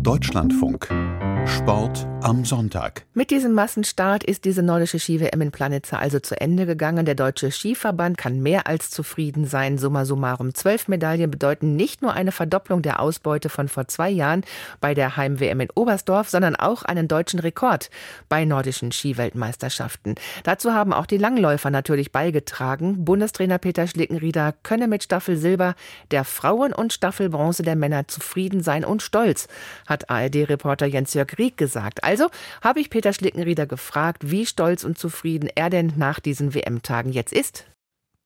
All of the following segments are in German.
Deutschlandfunk. Sport am Sonntag. Mit diesem Massenstart ist diese nordische Ski-WM in Planitzer also zu Ende gegangen. Der Deutsche Skiverband kann mehr als zufrieden sein. Summa summarum. Zwölf Medaillen bedeuten nicht nur eine Verdopplung der Ausbeute von vor zwei Jahren bei der Heim-WM in Oberstdorf, sondern auch einen deutschen Rekord bei nordischen Skiweltmeisterschaften. Dazu haben auch die Langläufer natürlich beigetragen. Bundestrainer Peter Schlickenrieder könne mit Staffel Silber der Frauen und Staffel Bronze der Männer zufrieden sein und stolz, hat ARD-Reporter Jens-Jörg Krieg gesagt. Also habe ich Peter Schlickenrieder gefragt, wie stolz und zufrieden er denn nach diesen WM-Tagen jetzt ist.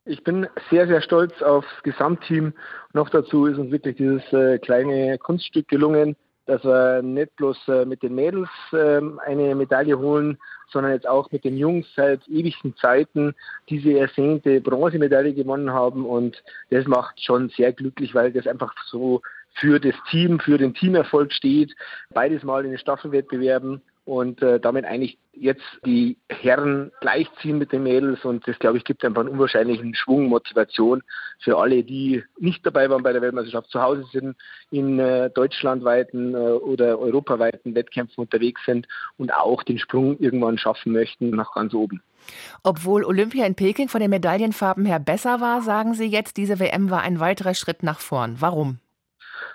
Ich bin sehr, sehr stolz aufs Gesamtteam. Noch dazu ist uns wirklich dieses äh, kleine Kunststück gelungen, dass wir nicht bloß äh, mit den Mädels äh, eine Medaille holen, sondern jetzt auch mit den Jungs seit ewigen Zeiten diese ersehnte Bronzemedaille gewonnen haben. Und das macht schon sehr glücklich, weil das einfach so für das Team, für den Teamerfolg steht. Beides Mal in den Staffelwettbewerben und äh, damit eigentlich jetzt die Herren gleichziehen mit den Mädels und das glaube ich gibt einfach einen unwahrscheinlichen Schwung, Motivation für alle, die nicht dabei waren bei der Weltmeisterschaft, zu Hause sind, in äh, deutschlandweiten äh, oder europaweiten Wettkämpfen unterwegs sind und auch den Sprung irgendwann schaffen möchten nach ganz oben. Obwohl Olympia in Peking von den Medaillenfarben her besser war, sagen Sie jetzt, diese WM war ein weiterer Schritt nach vorn. Warum?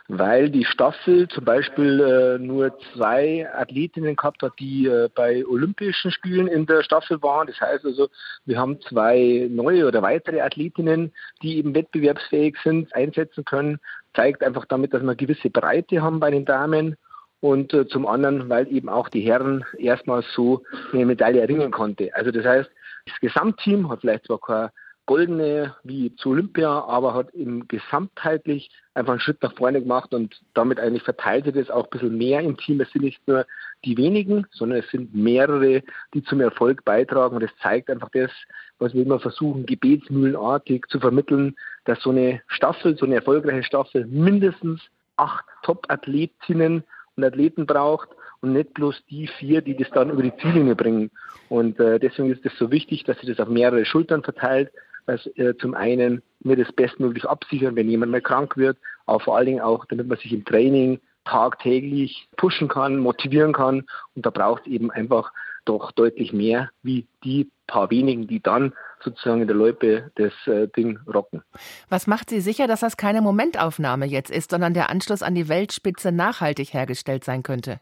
Weil die Staffel zum Beispiel äh, nur zwei Athletinnen gehabt hat, die äh, bei Olympischen Spielen in der Staffel waren. Das heißt also, wir haben zwei neue oder weitere Athletinnen, die eben wettbewerbsfähig sind, einsetzen können. Zeigt einfach damit, dass wir eine gewisse Breite haben bei den Damen. Und äh, zum anderen, weil eben auch die Herren erstmals so eine Medaille erringen konnte. Also das heißt, das Gesamtteam hat vielleicht zwar keine goldene wie zu Olympia, aber hat im gesamtheitlich einfach einen Schritt nach vorne gemacht und damit eigentlich verteilt es auch ein bisschen mehr im Team. Es sind nicht nur die wenigen, sondern es sind mehrere, die zum Erfolg beitragen und es zeigt einfach das, was wir immer versuchen, gebetsmühlenartig zu vermitteln, dass so eine Staffel, so eine erfolgreiche Staffel mindestens acht Top-Athletinnen und Athleten braucht und nicht bloß die vier, die das dann über die Ziellinie bringen. Und äh, deswegen ist es so wichtig, dass sich das auf mehrere Schultern verteilt, dass äh, zum einen wir das bestmöglich absichern, wenn jemand mal krank wird, aber vor allen Dingen auch, damit man sich im Training tagtäglich pushen kann, motivieren kann. Und da braucht es eben einfach doch deutlich mehr wie die paar wenigen, die dann sozusagen in der Loipe das äh, Ding rocken. Was macht Sie sicher, dass das keine Momentaufnahme jetzt ist, sondern der Anschluss an die Weltspitze nachhaltig hergestellt sein könnte?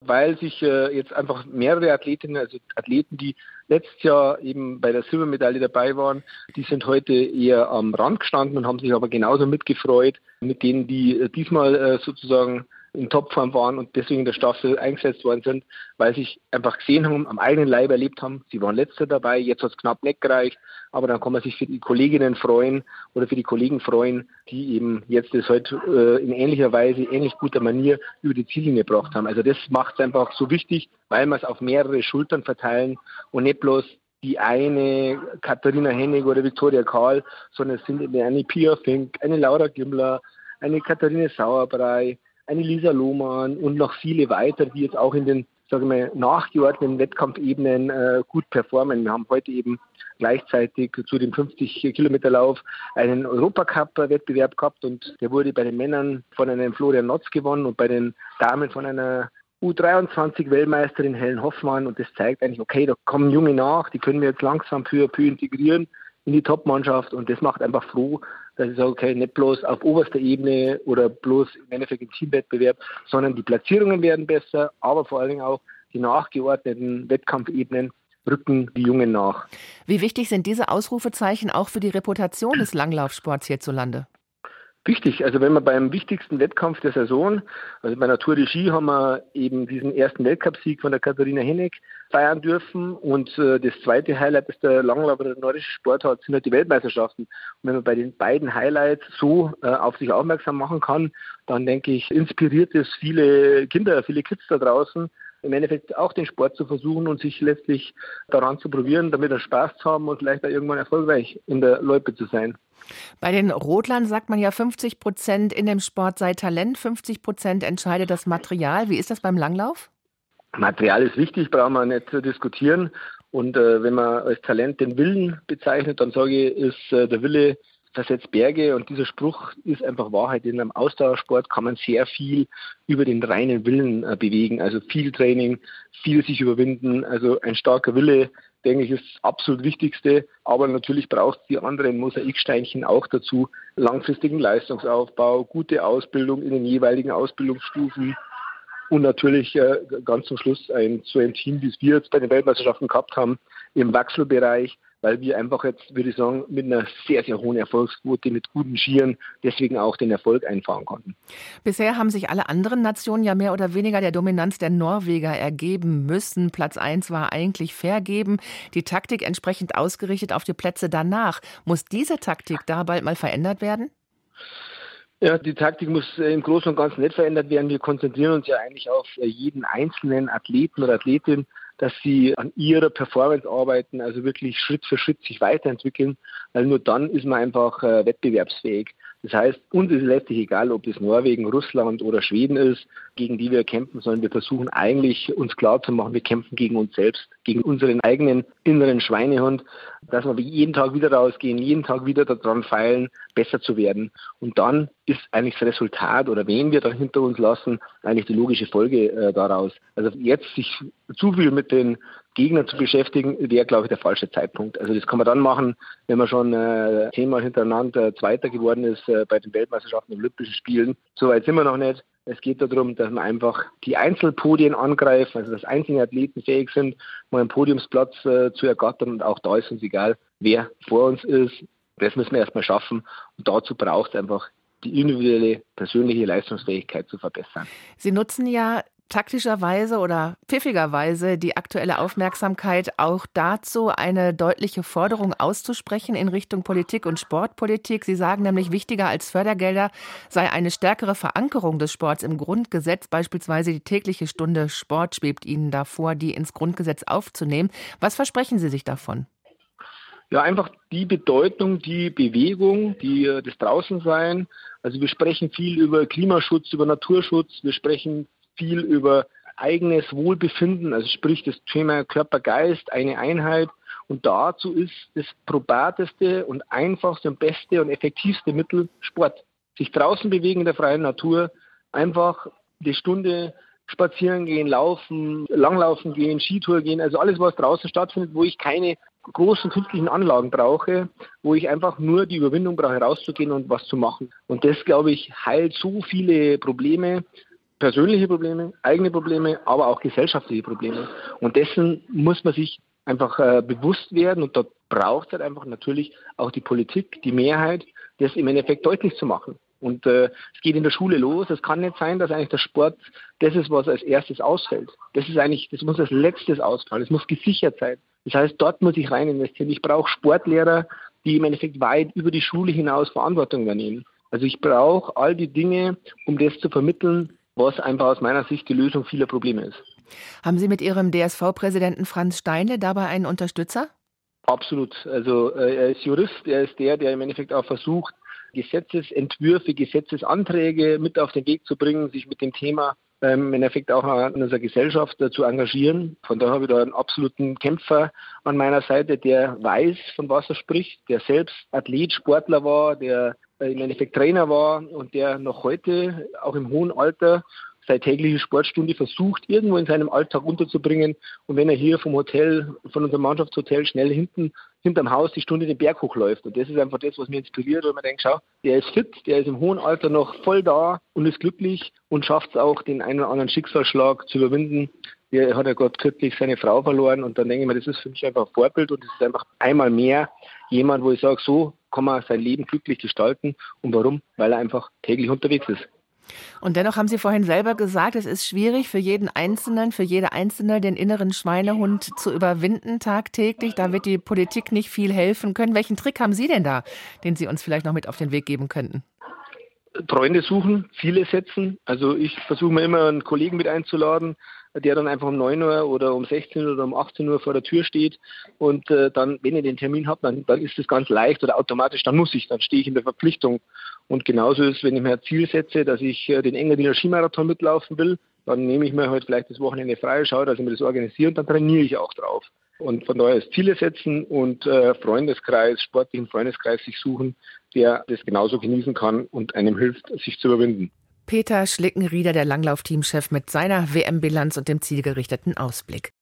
Weil sich äh, jetzt einfach mehrere Athletinnen, also Athleten, die letztes Jahr eben bei der Silbermedaille dabei waren, die sind heute eher am Rand gestanden und haben sich aber genauso mitgefreut mit denen, die äh, diesmal äh, sozusagen in Topform waren und deswegen in der Staffel eingesetzt worden sind, weil sie sich einfach gesehen haben, am eigenen Leib erlebt haben. Sie waren letzter dabei, jetzt hat es knapp nicht gereicht, aber dann kann man sich für die Kolleginnen freuen oder für die Kollegen freuen, die eben jetzt das halt, äh, in ähnlicher Weise, ähnlich guter Manier über die Ziellinie gebracht haben. Also das macht es einfach so wichtig, weil wir es auf mehrere Schultern verteilen und nicht bloß die eine Katharina Hennig oder Viktoria Karl, sondern es sind eine Pia Fink, eine Laura Gimmler, eine Katharine Sauerbrei, eine Lisa Lohmann und noch viele weitere, die jetzt auch in den sagen wir, nachgeordneten Wettkampfebenen äh, gut performen. Wir haben heute eben gleichzeitig zu dem 50-Kilometer-Lauf einen Europacup-Wettbewerb gehabt und der wurde bei den Männern von einem Florian Notz gewonnen und bei den Damen von einer U23-Weltmeisterin Helen Hoffmann und das zeigt eigentlich, okay, da kommen Junge nach, die können wir jetzt langsam à peu integrieren in die Top-Mannschaft und das macht einfach froh, dass ich sage, okay, nicht bloß auf oberster Ebene oder bloß im Endeffekt im Teamwettbewerb, sondern die Platzierungen werden besser, aber vor allen Dingen auch die nachgeordneten Wettkampfebenen rücken die Jungen nach. Wie wichtig sind diese Ausrufezeichen auch für die Reputation des Langlaufsports hierzulande? Wichtig, also wenn wir beim wichtigsten Wettkampf der Saison, also bei Tour de Ski haben wir eben diesen ersten Weltcupsieg von der Katharina Hennig feiern dürfen und äh, das zweite Highlight, das der Langlauf der nordische Sport hat, sind halt die Weltmeisterschaften. Und wenn man bei den beiden Highlights so äh, auf sich aufmerksam machen kann, dann denke ich, inspiriert es viele Kinder, viele Kids da draußen, im Endeffekt auch den Sport zu versuchen und sich letztlich daran zu probieren, damit er Spaß zu haben und vielleicht auch irgendwann erfolgreich in der Loipe zu sein. Bei den Rotlern sagt man ja, 50 Prozent in dem Sport sei Talent, 50 Prozent entscheidet das Material. Wie ist das beim Langlauf? Material ist wichtig, brauchen wir nicht zu diskutieren. Und äh, wenn man als Talent den Willen bezeichnet, dann sage ich, ist äh, der Wille versetzt Berge und dieser Spruch ist einfach Wahrheit. In einem Ausdauersport kann man sehr viel über den reinen Willen äh, bewegen. Also viel Training, viel sich überwinden. Also ein starker Wille, denke ich, ist das absolut Wichtigste. Aber natürlich braucht es die anderen Mosaiksteinchen auch dazu. Langfristigen Leistungsaufbau, gute Ausbildung in den jeweiligen Ausbildungsstufen. Und natürlich äh, ganz zum Schluss ein, so ein Team, wie es wir jetzt bei den Weltmeisterschaften gehabt haben, im Wechselbereich, weil wir einfach jetzt, würde ich sagen, mit einer sehr, sehr hohen Erfolgsquote, mit guten Skiern deswegen auch den Erfolg einfahren konnten. Bisher haben sich alle anderen Nationen ja mehr oder weniger der Dominanz der Norweger ergeben müssen. Platz 1 war eigentlich vergeben, die Taktik entsprechend ausgerichtet auf die Plätze danach. Muss diese Taktik da bald mal verändert werden? Ja, die Taktik muss äh, im Großen und Ganzen nicht verändert werden. Wir konzentrieren uns ja eigentlich auf jeden einzelnen Athleten oder Athletin dass sie an ihrer Performance arbeiten, also wirklich Schritt für Schritt sich weiterentwickeln, weil nur dann ist man einfach äh, wettbewerbsfähig. Das heißt, uns ist letztlich egal, ob das Norwegen, Russland oder Schweden ist, gegen die wir kämpfen, sondern wir versuchen eigentlich uns klarzumachen, wir kämpfen gegen uns selbst, gegen unseren eigenen inneren Schweinehund, dass wir jeden Tag wieder rausgehen, jeden Tag wieder daran feilen, besser zu werden. Und dann ist eigentlich das Resultat oder wen wir da hinter uns lassen, eigentlich die logische Folge äh, daraus. Also jetzt sich zu viel mit den Gegner zu beschäftigen, wäre, glaube ich, der falsche Zeitpunkt. Also das kann man dann machen, wenn man schon äh, zehnmal hintereinander Zweiter geworden ist äh, bei den Weltmeisterschaften und Olympischen Spielen. Soweit sind wir noch nicht. Es geht darum, dass man einfach die Einzelpodien angreift, also dass einzelne Athleten fähig sind, mal einen Podiumsplatz äh, zu ergattern und auch da ist uns egal, wer vor uns ist. Das müssen wir erstmal schaffen und dazu braucht es einfach die individuelle persönliche Leistungsfähigkeit zu verbessern. Sie nutzen ja taktischerweise oder pfiffigerweise die aktuelle Aufmerksamkeit auch dazu, eine deutliche Forderung auszusprechen in Richtung Politik und Sportpolitik. Sie sagen nämlich, wichtiger als Fördergelder sei eine stärkere Verankerung des Sports im Grundgesetz, beispielsweise die tägliche Stunde Sport schwebt Ihnen davor, die ins Grundgesetz aufzunehmen. Was versprechen Sie sich davon? Ja, einfach die Bedeutung, die Bewegung, die, äh, das Draußensein. Also wir sprechen viel über Klimaschutz, über Naturschutz, wir sprechen viel über eigenes Wohlbefinden, also sprich das Thema Körper-Geist, eine Einheit. Und dazu ist das probateste und einfachste und beste und effektivste Mittel Sport. Sich draußen bewegen in der freien Natur, einfach die Stunde spazieren gehen, laufen, langlaufen gehen, Skitour gehen, also alles, was draußen stattfindet, wo ich keine großen künstlichen Anlagen brauche, wo ich einfach nur die Überwindung brauche, rauszugehen und was zu machen. Und das, glaube ich, heilt so viele Probleme, persönliche Probleme, eigene Probleme, aber auch gesellschaftliche Probleme. Und dessen muss man sich einfach äh, bewusst werden und dort braucht es halt einfach natürlich auch die Politik, die Mehrheit, das im Endeffekt deutlich zu machen. Und äh, es geht in der Schule los. Es kann nicht sein, dass eigentlich der Sport das ist, was als erstes ausfällt. Das ist eigentlich, das muss als letztes ausfallen. Es muss gesichert sein. Das heißt, dort muss ich rein investieren. Ich brauche Sportlehrer, die im Endeffekt weit über die Schule hinaus Verantwortung übernehmen. Also ich brauche all die Dinge, um das zu vermitteln, was einfach aus meiner Sicht die Lösung vieler Probleme ist. Haben Sie mit Ihrem DSV-Präsidenten Franz Steine dabei einen Unterstützer? Absolut. Also äh, er ist Jurist, er ist der, der im Endeffekt auch versucht, Gesetzesentwürfe, Gesetzesanträge mit auf den Weg zu bringen, sich mit dem Thema im Endeffekt auch in unserer Gesellschaft zu engagieren. Von daher habe ich da einen absoluten Kämpfer an meiner Seite, der weiß, von was er spricht, der selbst Athlet, Sportler war, der äh, im Endeffekt Trainer war und der noch heute, auch im hohen Alter, seine tägliche Sportstunde versucht, irgendwo in seinem Alltag unterzubringen. Und wenn er hier vom Hotel, von unserem Mannschaftshotel schnell hinten, hinterm Haus die Stunde den Berg hochläuft. Und das ist einfach das, was mich inspiriert, weil man denkt, schau, der ist fit, der ist im hohen Alter noch voll da und ist glücklich und schafft es auch, den einen oder anderen Schicksalsschlag zu überwinden. Der hat ja gerade kürzlich seine Frau verloren und dann denke ich mir, das ist für mich einfach ein Vorbild und es ist einfach einmal mehr jemand, wo ich sage, so kann man sein Leben glücklich gestalten. Und warum? Weil er einfach täglich unterwegs ist. Und dennoch haben Sie vorhin selber gesagt, es ist schwierig für jeden Einzelnen, für jede Einzelne, den inneren Schweinehund zu überwinden tagtäglich. Da wird die Politik nicht viel helfen können. Welchen Trick haben Sie denn da, den Sie uns vielleicht noch mit auf den Weg geben könnten? Freunde suchen, Ziele setzen. Also ich versuche mir immer einen Kollegen mit einzuladen, der dann einfach um 9 Uhr oder um 16 Uhr oder um 18 Uhr vor der Tür steht und äh, dann, wenn ich den Termin habe, dann, dann ist das ganz leicht oder automatisch, dann muss ich, dann stehe ich in der Verpflichtung. Und genauso ist, wenn ich mir ein Ziel setze, dass ich äh, den Engadiner Skimarathon mitlaufen will, dann nehme ich mir halt vielleicht das Wochenende frei, schaue, dass ich mir das organisiere und dann trainiere ich auch drauf. Und von daher ist Ziele setzen und äh, Freundeskreis, sportlichen Freundeskreis sich suchen, der das genauso genießen kann und einem hilft, sich zu überwinden. Peter Schlickenrieder, der Langlaufteamchef mit seiner WM-Bilanz und dem zielgerichteten Ausblick.